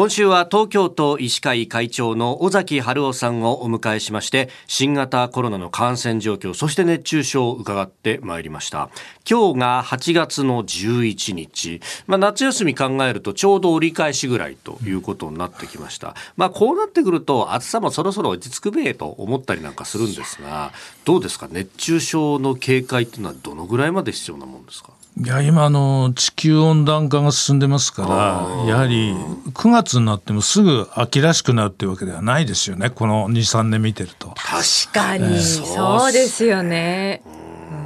今週は東京都医師会会長の尾崎春夫さんをお迎えしまして新型コロナの感染状況そして熱中症を伺ってまいりました。今日が8月の11日、まあ、夏休み考えるとちょうど折り返しぐらいということになってきました、まあ、こうなってくると暑さもそろそろ落ち着くべえと思ったりなんかするんですがどうですか？熱中症の警戒っていうのはどのぐらいまで必要なものですか？いや今の地球温暖化が進んでますからやはり9月になってもすぐ秋らしくなるっていうわけではないですよね。この23年見てると。確かに、えー、そうですよね。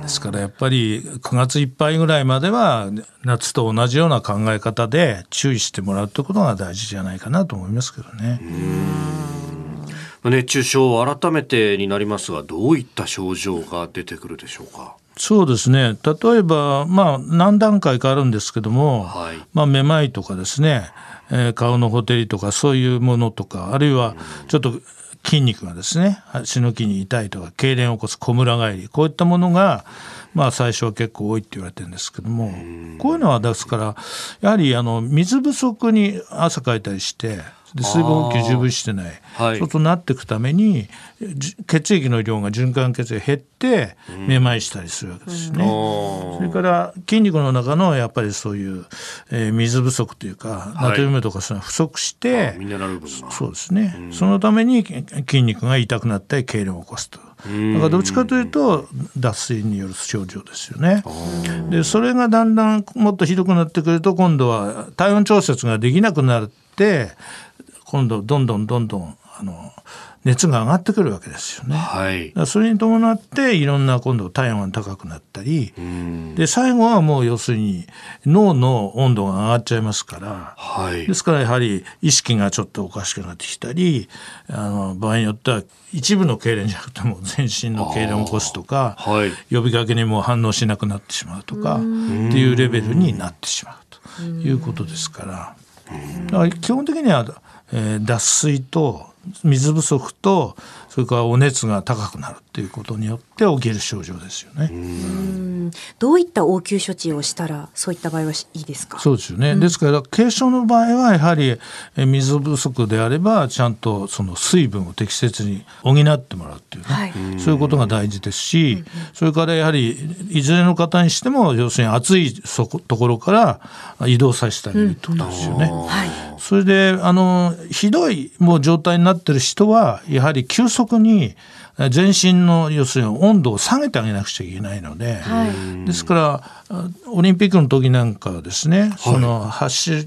ですからやっぱり9月いっぱいぐらいまでは夏と同じような考え方で注意してもらうということが大事じゃないかなと思いますけどね。熱中症改めてになりますがどういった症状が出てくるでしょうか？そうですね。例えば、まあ、何段階かあるんですけども、はい、まあ、めまいとかですね、えー、顔のほてりとかそういうものとかあるいはちょっと筋肉がですね足の筋に痛いとか痙攣を起こすこむら返りこういったものが、まあ、最初は結構多いって言われてるんですけどもこういうのはですからやはりあの水不足に汗かいたりしてで水分補給十分してない、はい、そうとなっていくために血液の量が循環血液減ってめまいしたりするわけですね、うん、それから筋肉の中のやっぱりそういう、えー、水不足というか、ナトリウムとかそういうの不足してそうですね、うん、そのために筋肉が痛くなったり痙攣を起こすと。だからどっちかというと脱水による症状ですよね。でそれがだんだんもっとひどくなってくると今度は体温調節ができなくなって今度どんどんどんどんあの熱が上がってくるわけですよね。はい、それに伴っていろんな今度体温が高くなったり。で最後はもう要するに脳の温度が上がっちゃいますから、はい、ですからやはり意識がちょっとおかしくなってきたりあの場合によっては一部の痙攣じゃなくても全身の痙攣を起こすとか、はい、呼びかけにも反応しなくなってしまうとかっていうレベルになってしまうということですから。だから基本的には、えー、脱水と水不足とそれからお熱が高くなるっていうことによって起きる症状ですよね。どういった応急処置をしたらそういった場合はいいですか？そうですよね。うん、ですから軽症の場合はやはり水不足であればちゃんとその水分を適切に補ってもらうっていうね、はい、そういうことが大事ですし、うんうん、それからやはりいずれの方にしても要するに暑いそこところから移動させてあげるってことですよね。うんはい、それであのひどいもう状態になってる人はやはり急速に全身の要するに温度を下げてあげなくちゃいけないので、はい、ですからオリンピックの時なんかはですね、はい、その走る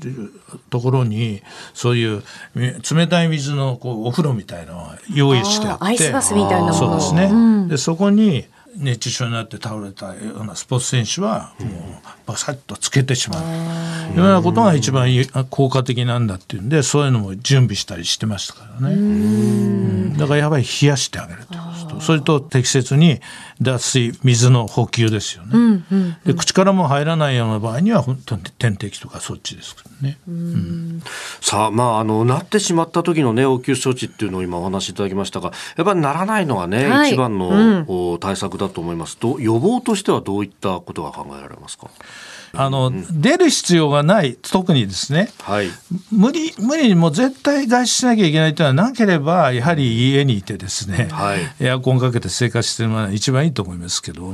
ところにそういう冷たい水のこうお風呂みたいなのを用意してあってアイスバスみたいなそうですね、うん、でそこに熱中症になって倒れたようなスポーツ選手はもうバサッとつけてしまう、うん、いうようなことが一番効果的なんだっていうんでそういうのも準備したりしてましたからね。だからやっぱり冷やしてあげるとそれと適切に脱水水の補給ですよね、うんうんうん、で口からも入らないような場合には本当に点滴とかそっちですからね、うん、さあまああのなってしまった時のね応急処置っていうのを今お話しいただきましたがやっぱりならないのがね、はい、一番の、対策だと思います。と予防としてはどういったことが考えられますか？あの、うん、出る必要がない特にですね、はい、無理無理にも絶対外出しなきゃいけないというのはなければやはり家にいてですね、はい、エアコンかけて生活してるのが一番いいと思いますけど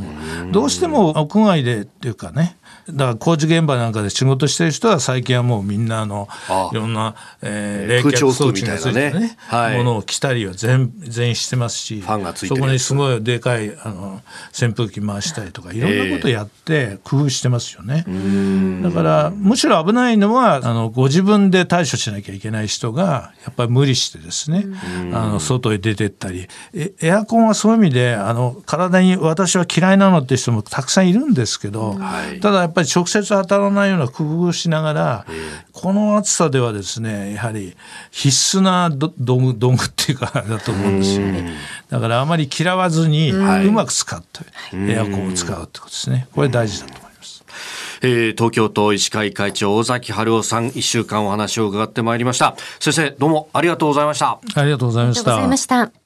どうしても屋外でっていうかねだから工事現場なんかで仕事してる人は最近はもうみんなあのいろんな、えー、冷却装置がついてね。ね、はい、ものを着たりは全全してますしファンがついてそこにすごいでかいあの扇風機回したりとかいろんなことやって工夫してますよね。だからむしろ危ないのはあのご自分で対処しなきゃいけない人がやっぱり無理してですねあの外へ出てったりエアコンはそういう意味であの体に私は嫌いなのって人もたくさんいるんですけど、ただやっぱり直接当たらないような工夫をしながら、この暑さではですねやはり必須な道具道具っていうかだと思うんですよね。だからあまり嫌わずにうまく使って、エアコンを使うってことですね。これ大事だと思います。えー、東京都医師会会長尾崎春夫さん一週間お話を伺ってまいりました。先生どうもありがとうございました。ありがとうございました